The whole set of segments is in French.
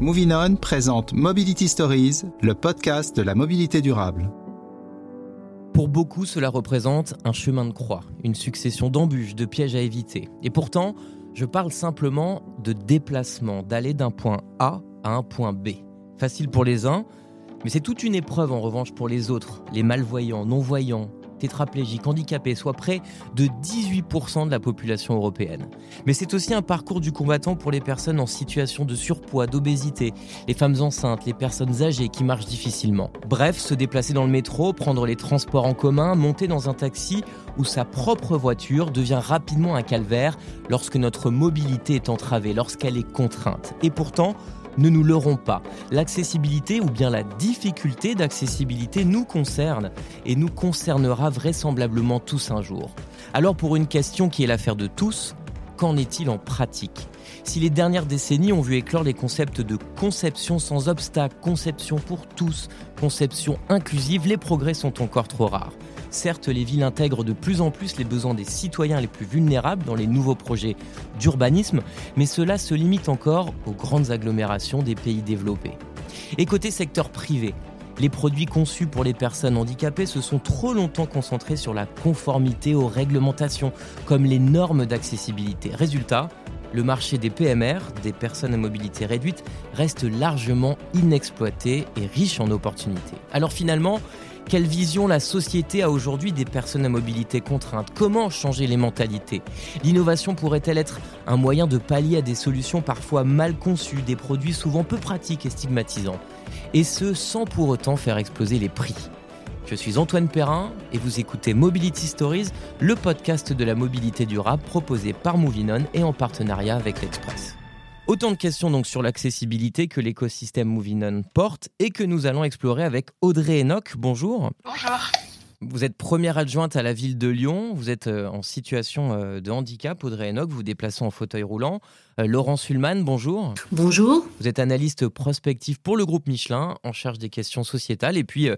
Moving On présente Mobility Stories, le podcast de la mobilité durable. Pour beaucoup, cela représente un chemin de croix, une succession d'embûches, de pièges à éviter. Et pourtant, je parle simplement de déplacement, d'aller d'un point A à un point B. Facile pour les uns, mais c'est toute une épreuve en revanche pour les autres, les malvoyants, non-voyants, tétraplégiques, handicapés, soit près de 18% de la population européenne. Mais c'est aussi un parcours du combattant pour les personnes en situation de surpoids, d'obésité, les femmes enceintes, les personnes âgées qui marchent difficilement. Bref, se déplacer dans le métro, prendre les transports en commun, monter dans un taxi ou sa propre voiture devient rapidement un calvaire lorsque notre mobilité est entravée, lorsqu'elle est contrainte. Et pourtant, ne nous leurrons pas. L'accessibilité ou bien la difficulté d'accessibilité nous concerne et nous concernera vraisemblablement tous un jour. Alors pour une question qui est l'affaire de tous, qu'en est-il en pratique? Si les dernières décennies ont vu éclore les concepts de conception sans obstacle, conception pour tous, conception inclusive, les progrès sont encore trop rares. Certes, les villes intègrent de plus en plus les besoins des citoyens les plus vulnérables dans les nouveaux projets d'urbanisme, mais cela se limite encore aux grandes agglomérations des pays développés. Et côté secteur privé, les produits conçus pour les personnes handicapées se sont trop longtemps concentrés sur la conformité aux réglementations, comme les normes d'accessibilité. Résultat, le marché des PMR, des personnes à mobilité réduite, reste largement inexploité et riche en opportunités. Alors finalement, quelle vision la société a aujourd'hui des personnes à mobilité contrainte? Comment changer les mentalités? L'innovation pourrait-elle être un moyen de pallier à des solutions parfois mal conçues, des produits souvent peu pratiques et stigmatisants? Et ce, sans pour autant faire exploser les prix. Je suis Antoine Perrin et vous écoutez Mobility Stories, le podcast de la mobilité durable proposé par Movinon et en partenariat avec l'Express. Autant de questions donc sur l'accessibilité que l'écosystème Movinon porte et que nous allons explorer avec Audrey Enoch. Bonjour. Bonjour. Vous êtes première adjointe à la ville de Lyon. Vous êtes euh, en situation euh, de handicap, Audrey Enoch. Vous vous déplacez en fauteuil roulant. Euh, Laurent Sulman, bonjour. Bonjour. Vous êtes analyste prospectif pour le groupe Michelin, en charge des questions sociétales. Et puis,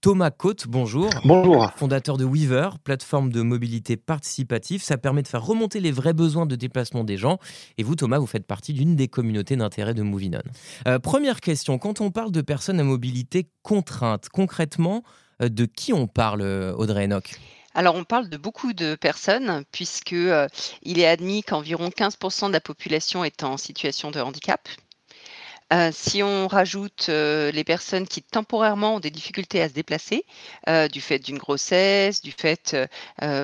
Thomas Côte, bonjour. Bonjour. Fondateur de Weaver, plateforme de mobilité participative. Ça permet de faire remonter les vrais besoins de déplacement des gens. Et vous, Thomas, vous faites partie d'une des communautés d'intérêt de Movinon. Euh, première question, quand on parle de personnes à mobilité contrainte, concrètement, euh, de qui on parle, Audrey Enoch? Alors on parle de beaucoup de personnes puisque euh, il est admis qu'environ 15% de la population est en situation de handicap. Euh, si on rajoute euh, les personnes qui temporairement ont des difficultés à se déplacer, euh, du fait d'une grossesse, du fait,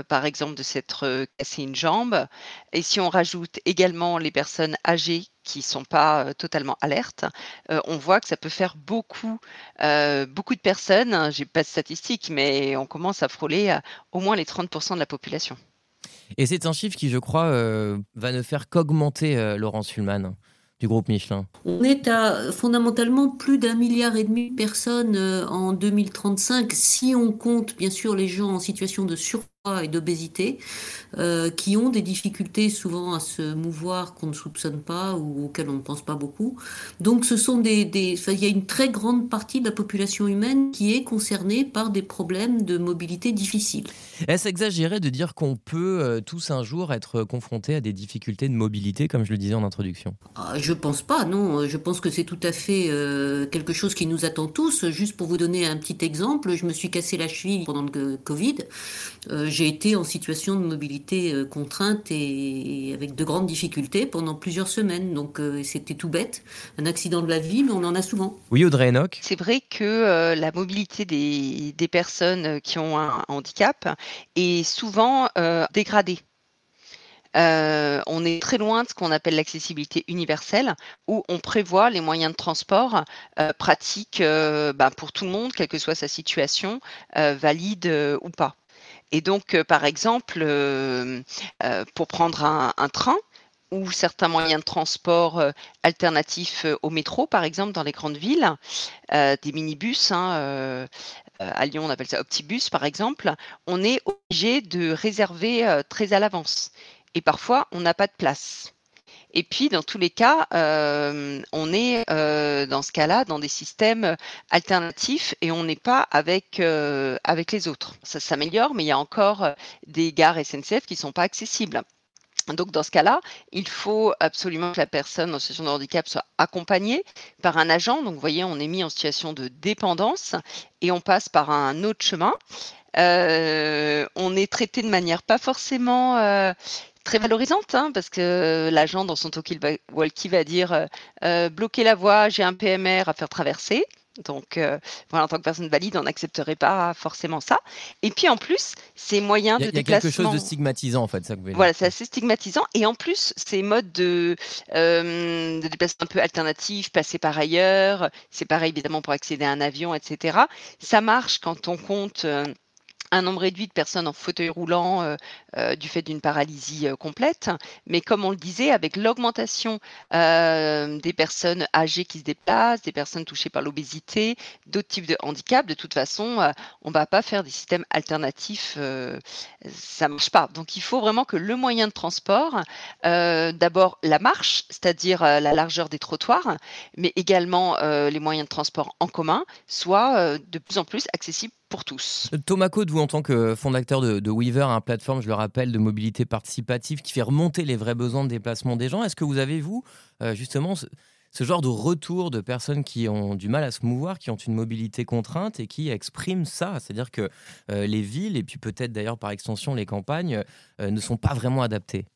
par exemple, de s'être cassé une jambe, et si on rajoute également les personnes âgées qui ne sont pas totalement alertes, on voit que ça peut faire beaucoup, beaucoup de personnes. J'ai pas de statistiques, mais on commence à frôler au moins les 30% de la population. Et c'est un chiffre qui, je crois, va ne faire qu'augmenter, Laurence Fulman On est à fondamentalement plus d'un milliard et demi de personnes euh, en 2035 si on compte bien sûr les gens en situation de surpoids et d'obésité, euh, qui ont des difficultés souvent à se mouvoir qu'on ne soupçonne pas ou auxquelles on ne pense pas beaucoup. Donc ce sont des, des il y a une très grande partie de la population humaine qui est concernée par des problèmes de mobilité difficiles. Est-ce exagéré de dire qu'on peut euh, tous un jour être confrontés à des difficultés de mobilité, comme je le disais en introduction? Ah, Je pense pas, non. Je pense que c'est tout à fait euh, quelque chose qui nous attend tous. Juste pour vous donner un petit exemple, je me suis cassé la cheville pendant le Covid j'ai été en situation de mobilité euh, contrainte et, avec de grandes difficultés pendant plusieurs semaines. Donc euh, c'était tout bête, un accident de la vie, mais on en a souvent. Oui, Audrey Enoch. C'est vrai que euh, la mobilité des, des, personnes qui ont un handicap est souvent dégradée. on est très loin de ce qu'on appelle l'accessibilité universelle, où on prévoit les moyens de transport pratiques bah, pour tout le monde, quelle que soit sa situation, valide ou pas. Et donc, euh, par exemple, euh, euh, pour prendre un, train, ou certains moyens de transport alternatifs au métro, par exemple, dans les grandes villes, des minibus. Hein, à Lyon, on appelle ça Optibus, par exemple. On est obligé de réserver très à l'avance. Et parfois, on n'a pas de place. Et puis, dans tous les cas, euh, on est euh, dans ce cas-là dans des systèmes alternatifs et on n'est pas avec, euh, avec les autres. Ça s'améliore, mais il y a encore des gares SNCF qui ne sont pas accessibles. Donc dans ce cas-là, il faut absolument que la personne en situation de handicap soit accompagnée par un agent. Donc vous voyez, on est mis en situation de dépendance et on passe par un autre chemin. On est traité de manière pas forcément très valorisante, hein, parce que l'agent dans son talkie-walkie va dire euh, bloquer la voie, j'ai un PMR à faire traverser. Donc, euh, voilà, en tant que personne valide, on n'accepterait pas forcément ça. Et puis, en plus, ces moyens de déplacement. Il y a quelque chose de stigmatisant, en fait, ça que Voilà, c'est assez stigmatisant. Et en plus, ces modes de, euh, de déplacement un peu alternatifs, passer par ailleurs, c'est pareil évidemment pour accéder à un avion, etc. Ça marche quand on compte. Euh, un nombre réduit de personnes en fauteuil roulant euh, euh, du fait d'une paralysie euh, complète. Mais comme on le disait, avec l'augmentation des personnes âgées qui se déplacent, des personnes touchées par l'obésité, d'autres types de handicaps, de toute façon, on ne va pas faire des systèmes alternatifs. ça ne marche pas. Donc il faut vraiment que le moyen de transport, d'abord la marche, c'est-à-dire la largeur des trottoirs, mais également les moyens de transport en commun, soient de plus en plus accessibles pour tous. Thomas Code, vous en tant que fondateur de, Weaver, un plateforme, je le rappelle, de mobilité participative qui fait remonter les vrais besoins de déplacement des gens, est-ce que vous avez, vous, euh, justement, ce, genre de retour de personnes qui ont du mal à se mouvoir, qui ont une mobilité contrainte et qui expriment ça? C'est-à-dire que euh, les villes, et puis peut-être d'ailleurs par extension les campagnes, euh, ne sont pas vraiment adaptées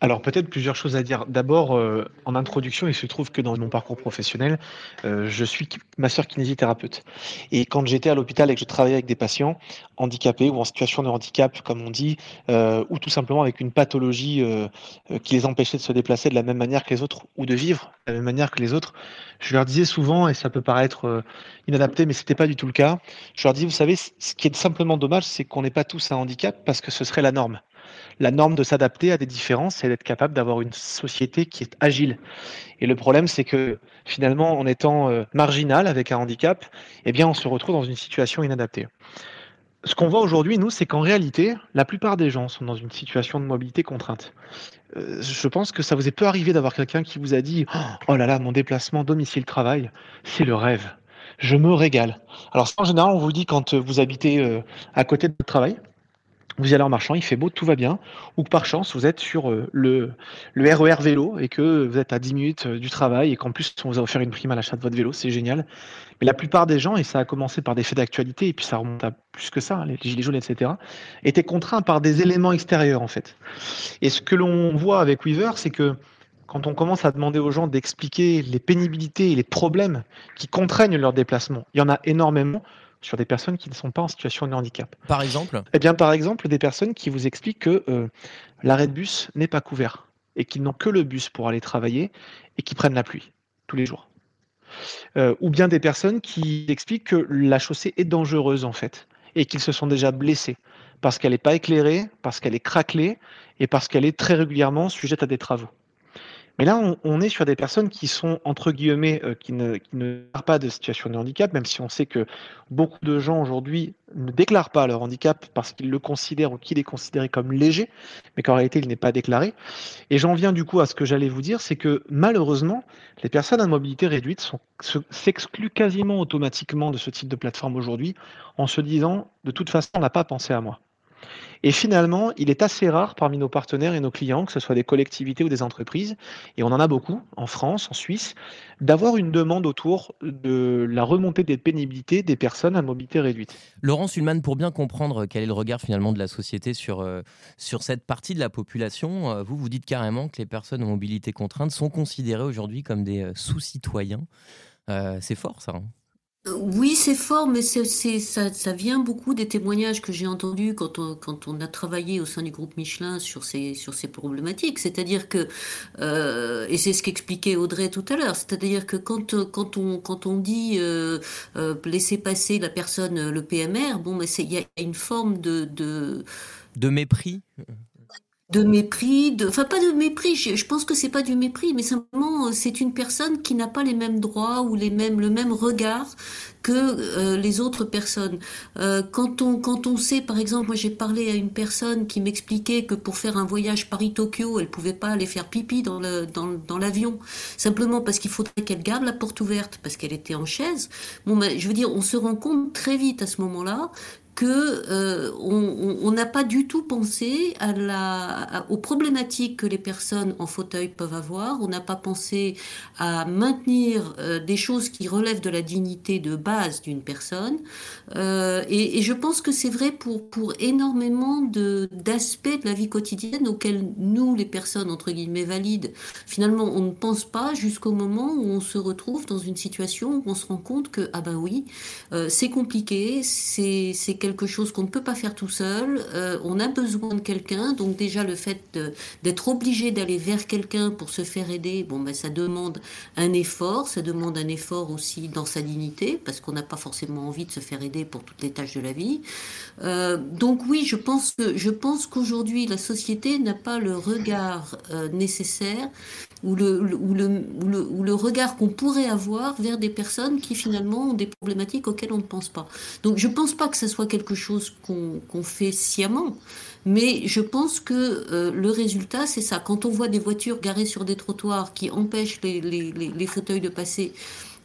alors peut-être plusieurs choses à dire. D'abord, euh, en introduction, il se trouve que dans mon parcours professionnel, euh, je suis masseur kinésithérapeute. Et quand j'étais à l'hôpital et que je travaillais avec des patients handicapés ou en situation de handicap, comme on dit, euh, ou tout simplement avec une pathologie qui les empêchait de se déplacer de la même manière que les autres ou de vivre de la même manière que les autres, je leur disais souvent, et ça peut paraître inadapté, mais c'était pas du tout le cas, je leur disais, vous savez, ce qui est simplement dommage, c'est qu'on n'est pas tous un handicap parce que ce serait la norme la norme de s'adapter à des différences et d'être capable d'avoir une société qui est agile. Et le problème, c'est que finalement, en étant euh, marginal avec un handicap, eh bien, on se retrouve dans une situation inadaptée. Ce qu'on voit aujourd'hui, nous, c'est qu'en réalité, la plupart des gens sont dans une situation de mobilité contrainte. Euh, je pense que ça vous est peu arrivé d'avoir quelqu'un qui vous a dit Oh là là, mon déplacement domicile-travail, c'est le rêve. Je me régale. Alors, en général, on vous dit quand vous habitez euh, à côté de votre travail vous allez en marchant, il fait beau, tout va bien, ou que par chance vous êtes sur euh, le, le RER e vélo et que vous êtes à 10 minutes euh, du travail et qu'en plus on vous a offert une prime à l'achat de votre vélo, c'est génial. Mais la plupart des gens, et ça a commencé par des faits d'actualité, et puis ça remonte à plus que ça, les gilets jaunes, etc., étaient contraints par des éléments extérieurs en fait. Et ce que l'on voit avec Weaver, c'est que quand on commence à demander aux gens d'expliquer les pénibilités et les problèmes qui contraignent leur déplacement, il y en a énormément sur des personnes qui ne sont pas en situation de handicap. Par exemple? Eh bien, par exemple, des personnes qui vous expliquent que euh, l'arrêt de bus n'est pas couvert et qu'ils n'ont que le bus pour aller travailler et qui prennent la pluie tous les jours. Euh, ou bien des personnes qui expliquent que la chaussée est dangereuse en fait et qu'ils se sont déjà blessés parce qu'elle n'est pas éclairée, parce qu'elle est craquelée et parce qu'elle est très régulièrement sujette à des travaux. Mais là, on, est sur des personnes qui sont, entre guillemets, euh, qui ne, qui ne déclarent pas de situation de handicap, même si on sait que beaucoup de gens aujourd'hui ne déclarent pas leur handicap parce qu'ils le considèrent ou qu'il est considéré comme léger, mais qu'en réalité, il n'est pas déclaré. Et j'en viens du coup à ce que j'allais vous dire, c'est que malheureusement, les personnes à mobilité réduite s'excluent quasiment automatiquement de ce type de plateforme aujourd'hui en se disant, de toute façon, on n'a pas pensé à moi. Et finalement, il est assez rare parmi nos partenaires et nos clients, que ce soit des collectivités ou des entreprises, et on en a beaucoup en France, en Suisse, d'avoir une demande autour de la remontée des pénibilités des personnes à mobilité réduite. Laurent Sulman, pour bien comprendre quel est le regard finalement de la société sur, euh, sur cette partie de la population, euh, vous vous dites carrément que les personnes à mobilité contrainte sont considérées aujourd'hui comme des euh, sous-citoyens. c'est fort ça. Hein oui, c'est fort, mais ça, vient beaucoup des témoignages que j'ai entendus quand on, a travaillé au sein du groupe Michelin sur ces, problématiques. C'est-à-dire que, euh, et c'est ce qu'expliquait Audrey tout à l'heure, c'est-à-dire que quand, on, dit euh, euh, laisser passer la personne, le PMR, bon, il y a une forme de, de mépris de mépris, de, enfin pas de mépris, je, pense que c'est pas du mépris, mais simplement euh, c'est une personne qui n'a pas les mêmes droits ou les mêmes, le même regard que euh, les autres personnes. Euh, quand on quand on sait, par exemple, moi j'ai parlé à une personne qui m'expliquait que pour faire un voyage Paris-Tokyo, elle pouvait pas aller faire pipi dans le dans, dans l'avion, simplement parce qu'il faudrait qu'elle garde la porte ouverte parce qu'elle était en chaise. Bon, ben, je veux dire, on se rend compte très vite à ce moment-là que euh, on n'a pas du tout pensé à la, aux problématiques que les personnes en fauteuil peuvent avoir. On n'a pas pensé à maintenir euh, des choses qui relèvent de la dignité de base d'une personne. Euh, et, je pense que c'est vrai pour, pour énormément d'aspects de, la vie quotidienne auxquels nous, les personnes entre guillemets valides, finalement, on ne pense pas jusqu'au moment où on se retrouve dans une situation où on se rend compte que, ah ben oui, c'est compliqué, c'est quelque chose qu'on ne peut pas faire tout seul. Euh, on a besoin de quelqu'un. Donc déjà le fait d'être obligé d'aller vers quelqu'un pour se faire aider, bon ben ça demande un effort. Ça demande un effort aussi dans sa dignité parce qu'on n'a pas forcément envie de se faire aider pour toutes les tâches de la vie. Euh, donc oui, je pense que je pense qu'aujourd'hui la société n'a pas le regard euh, nécessaire ou le, ou le, ou le, regard qu'on pourrait avoir vers des personnes qui finalement ont des problématiques auxquelles on ne pense pas. Donc je ne pense pas que ce soit quelque chose qu'on fait sciemment, mais je pense que euh, le résultat, c'est ça. Quand on voit des voitures garées sur des trottoirs qui empêchent les fauteuils de passer,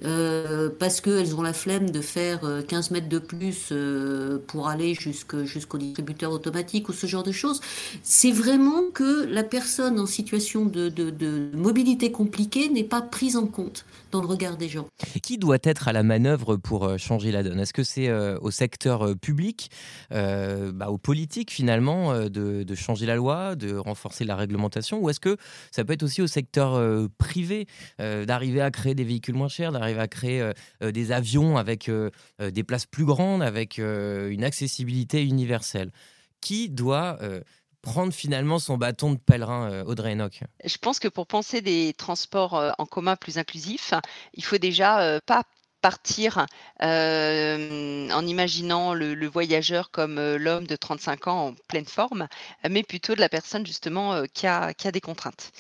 euh, parce qu'elles ont la flemme de faire 15 euh, mètres de plus euh, pour aller jusqu'au distributeur automatique ou ce genre de choses. C'est vraiment que la personne en situation de, mobilité compliquée n'est pas prise en compte dans le regard des gens. Qui doit être à la manœuvre pour changer la donne? Est-ce que c'est au secteur public, bah, aux politiques finalement, de, de, changer la loi, de renforcer la réglementation, ou est-ce que ça peut être aussi au secteur privé, d'arriver à créer des véhicules moins chers, arrive à créer euh, euh, des avions avec euh, des places plus grandes, avec une accessibilité universelle. Qui doit prendre finalement son bâton de pèlerin, Audrey Enoch? Je pense que pour penser des transports en commun plus inclusifs, il faut déjà pas partir en imaginant le, voyageur comme l'homme de 35 ans en pleine forme, mais plutôt de la personne justement qui, a, qui a des contraintes.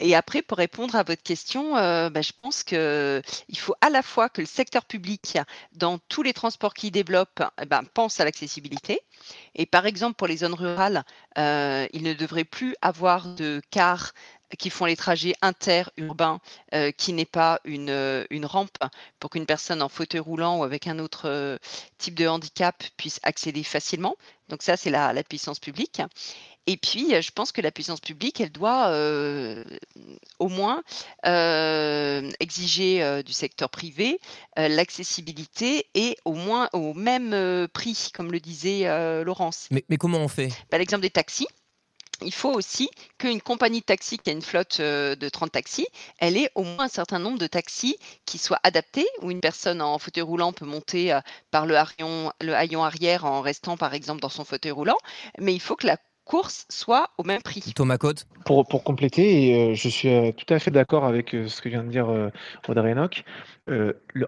Et après, pour répondre à votre question, euh, bah, je pense qu'il faut à la fois que le secteur public, dans tous les transports qu'il développe, eh ben, pense à l'accessibilité. Et par exemple, pour les zones rurales, euh, il ne devrait plus avoir de cars qui font les trajets interurbains euh, qui n'est pas une, une, rampe pour qu'une personne en fauteuil roulant ou avec un autre type de handicap puisse accéder facilement. Donc ça, c'est la puissance publique. Et puis, je pense que la puissance publique, elle doit au moins exiger du secteur privé l'accessibilité et au moins au même prix, comme le disait Laurence. Mais, comment on fait? Bah, L'exemple des taxis. Il faut aussi qu'une compagnie de taxi qui a une flotte de 30 taxis, elle ait au moins un certain nombre de taxis qui soient adaptés, où une personne en fauteuil roulant peut monter par le le haillon arrière en restant par exemple dans son fauteuil roulant, mais il faut que la course soit au même prix. Thomas Côte pour, pour compléter, et euh, je suis euh, tout à fait d'accord avec euh, ce que vient de dire Audrey Enoch,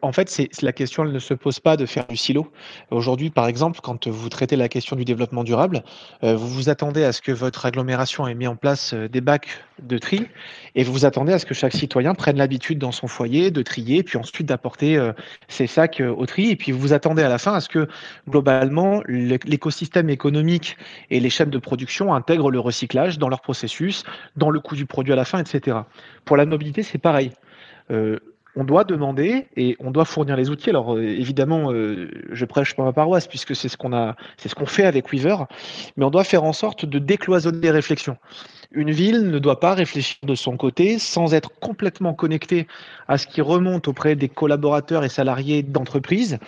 en fait, c'est la question, elle ne se pose pas de faire du silo. Aujourd'hui, par exemple, quand vous traitez la question du développement durable, vous vous attendez à ce que votre agglomération ait mis en place des bacs de tri, et vous vous attendez à ce que chaque citoyen prenne l'habitude dans son foyer de trier, puis ensuite d'apporter ses sacs au tri, et puis vous vous attendez à la fin à ce que globalement l'écosystème économique et les chaînes de production intègrent le recyclage dans leur processus dans le coût du produit à la fin, etc. Pour la mobilité, c'est pareil. Euh, on doit demander et on doit fournir les outils. Alors euh, évidemment, euh, je prêche pour ma paroisse puisque c'est ce qu'on a, c'est ce qu'on fait avec Weaver, mais on doit faire en sorte de décloisonner les réflexions. Une ville ne doit pas réfléchir de son côté sans être complètement connectée à ce qui remonte auprès des collaborateurs et salariés d'entreprise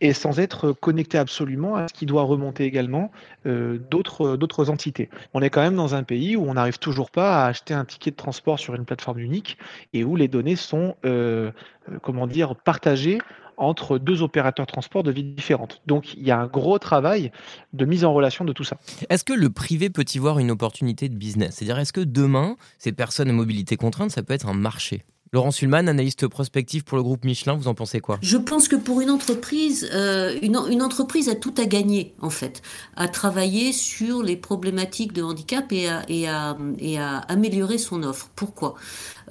et sans être connectée absolument à ce qui doit remonter également euh, d'autres, d'autres entités. On est quand même dans un pays où on n'arrive toujours pas à acheter un ticket de transport sur une plateforme unique et où les données sont, euh, euh, comment dire, partagées entre deux opérateurs de transport de vie différentes. Donc il y a un gros travail de mise en relation de tout ça. Est-ce que le privé peut y voir une opportunité de business? C'est-à-dire est-ce que demain, ces personnes à mobilité contrainte, ça peut être un marché? Laurent Sulman, analyste prospectif pour le groupe Michelin, vous en pensez quoi? Je pense que pour une entreprise, euh, une, entreprise a tout à gagner, en fait, à travailler sur les problématiques de handicap et à, et et à améliorer son offre. Pourquoi?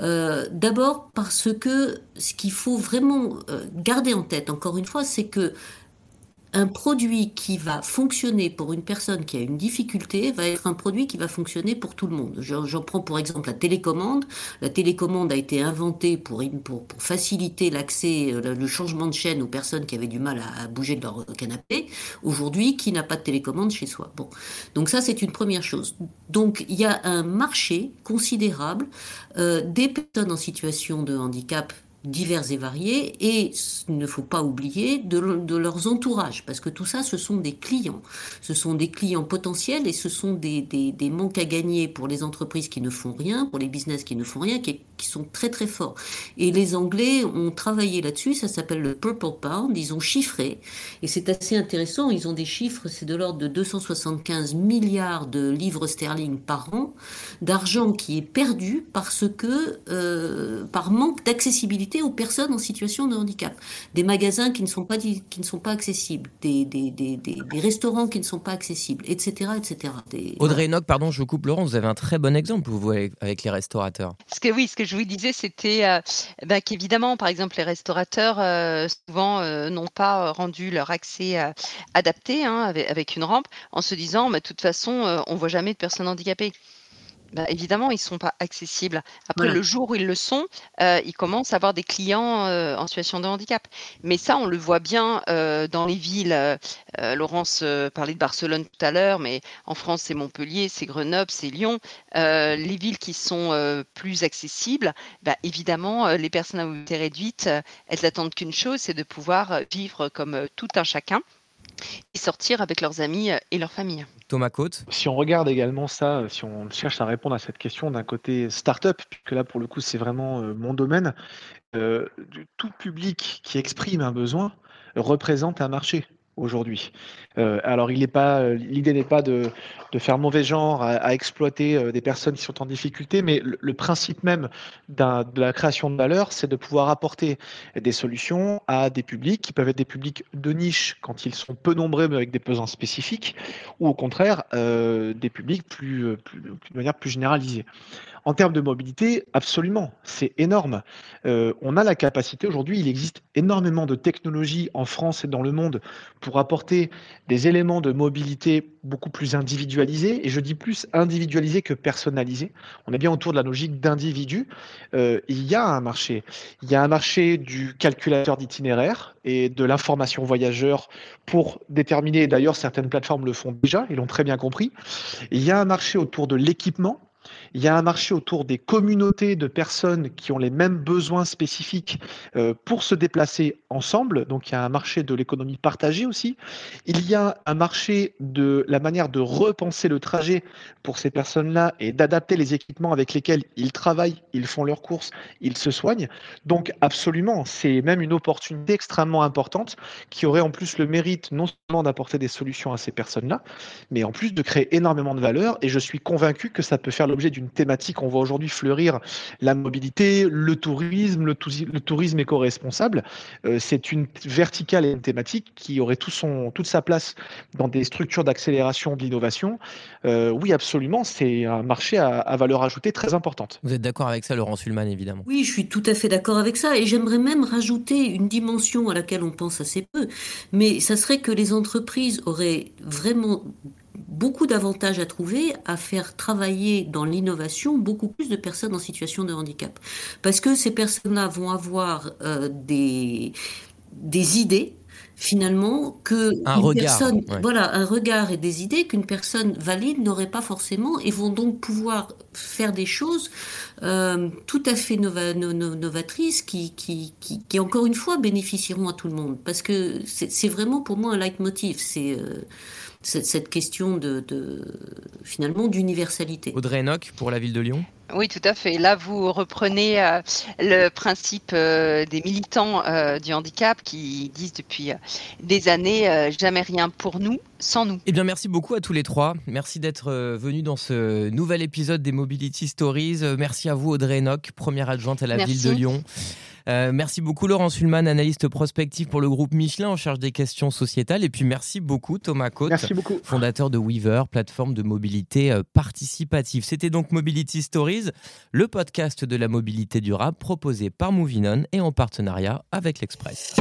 Euh, D'abord parce que ce qu'il faut vraiment euh, garder en tête, encore une fois, c'est que un produit qui va fonctionner pour une personne qui a une difficulté va être un produit qui va fonctionner pour tout le monde. J'en prends pour exemple la télécommande. La télécommande a été inventée pour, faciliter l'accès, euh, le changement de chaîne aux personnes qui avaient du mal à, bouger de leur canapé. Aujourd'hui, qui n'a pas de télécommande chez soi Bon, donc ça c'est une première chose. Donc il y a un marché considérable euh, des personnes en situation de handicap divers et variés, et il ne faut pas oublier de, leurs entourages, parce que tout ça, ce sont des clients. Ce sont des clients potentiels et ce sont des, manques à gagner pour les entreprises qui ne font rien, pour les business qui ne font rien, qui sont très très forts. Et les Anglais ont travaillé là-dessus, ça s'appelle le Purple Pound, ils ont chiffré, et c'est assez intéressant, ils ont des chiffres, c'est de l'ordre de 275 milliards de livres sterling par an, d'argent qui est perdu parce que, euh, par manque d'accessibilité aux personnes en situation de handicap. Des magasins qui ne sont pas, qui ne sont pas accessibles, des, des, des, des restaurants qui ne sont pas accessibles, etc. etc. Audrey Enoch, pardon, je coupe Laurent, vous avez un très bon exemple, vous, avec les restaurateurs. Ce que, oui, ce que je vous disais, c'était euh, bah, qu'évidemment, par exemple, les restaurateurs, euh, souvent, euh, n'ont pas rendu leur accès adapté hein, avec, avec, une rampe en se disant, bah, de toute façon, on ne voit jamais de personnes handicapées. Bah, évidemment, ils ne sont pas accessibles. Après, le jour où ils le sont, euh, ils commencent à avoir des clients euh, en situation de handicap. Mais ça, on le voit bien euh, dans les villes. Laurence parlait de Barcelone tout à l'heure, mais en France, c'est Montpellier, c'est Grenoble, c'est Lyon. les villes qui sont plus accessibles, bah, évidemment, les personnes à mobilité réduite, elles n'attendent qu'une chose, c'est de pouvoir vivre comme tout un chacun et sortir avec leurs amis euh, et leur famille. Thomas Côte Si on regarde également ça, euh, si on cherche à répondre à cette question d'un côté start-up, puisque là pour le coup c'est vraiment euh, mon domaine, tout public qui exprime un besoin représente un marché aujourd'hui. Euh, alors, euh, l'idée n'est pas de, faire mauvais genre à, exploiter euh, des personnes qui sont en difficulté, mais le, principe même de la création de valeur, c'est de pouvoir apporter des solutions à des publics qui peuvent être des publics de niche quand ils sont peu nombreux mais avec des besoins spécifiques, ou au contraire des publics plus, de manière plus généralisée. En termes de mobilité, absolument, c'est énorme. Euh, on a la capacité, aujourd'hui, il existe énormément de technologies en France et dans le monde pour apporter des éléments de mobilité beaucoup plus individualisés, et je dis plus individualisés que personnalisés. On est bien autour de la logique d'individu. Euh, il y a un marché. Il y a un marché du calculateur d'itinéraire et de l'information voyageur pour déterminer, d'ailleurs certaines plateformes le font déjà, ils l'ont très bien compris. Il y a un marché autour de l'équipement il y a un marché autour des communautés de personnes qui ont les mêmes besoins spécifiques euh, pour se déplacer ensemble. Donc il y a un marché de l'économie partagée aussi. Il y a un marché de la manière de repenser le trajet pour ces personnes-là et d'adapter les équipements avec lesquels ils travaillent, ils font leurs courses, ils se soignent. Donc absolument, c'est même une opportunité extrêmement importante qui aurait en plus le mérite non seulement d'apporter des solutions à ces personnes-là, mais en plus de créer énormément de valeur. Et je suis convaincu que ça peut faire l'objet d'une thématique. On voit aujourd'hui fleurir la mobilité, le tourisme, le, tourisme éco-responsable. Euh, c'est une verticale et une thématique qui aurait tout son, toute sa place dans des structures d'accélération de l'innovation. Euh, oui, absolument, c'est un marché à, valeur ajoutée très importante. Vous êtes d'accord avec ça, Laurent Sulman, évidemment? Oui, je suis tout à fait d'accord avec ça. Et j'aimerais même rajouter une dimension à laquelle on pense assez peu. Mais ça serait que les entreprises auraient vraiment beaucoup d'avantages à trouver à faire travailler dans l'innovation beaucoup plus de personnes en situation de handicap. Parce que ces personnes-là vont avoir euh, des, des idées finalement que un regard, personne, voilà, un regard et des idées qu'une personne valide n'aurait pas forcément et vont donc pouvoir faire des choses euh, tout à fait novatrices qui, qui, qui, encore une fois bénéficieront à tout le monde parce que c'est vraiment pour moi un leitmotiv. C'est euh, cette, question de, finalement d'universalité. Audrey Enoch pour la ville de Lyon. Oui, tout à fait. Là, vous reprenez euh, le principe euh, des militants euh, du handicap qui disent depuis des années jamais rien pour nous sans nous. Eh bien, merci beaucoup à tous les trois. Merci d'être venus dans ce nouvel épisode des Mobility Stories. Merci à vous, Audrey Enoch, première adjointe à la ville de Lyon. Euh, merci beaucoup Laurent Sulman, analyste prospectif pour le groupe Michelin en charge des questions sociétales. Et puis merci beaucoup Thomas Côte, fondateur de Weaver, plateforme de mobilité euh, participative. C'était donc Mobility Stories, le podcast de la mobilité durable proposé par Movinon et en partenariat avec l'Express.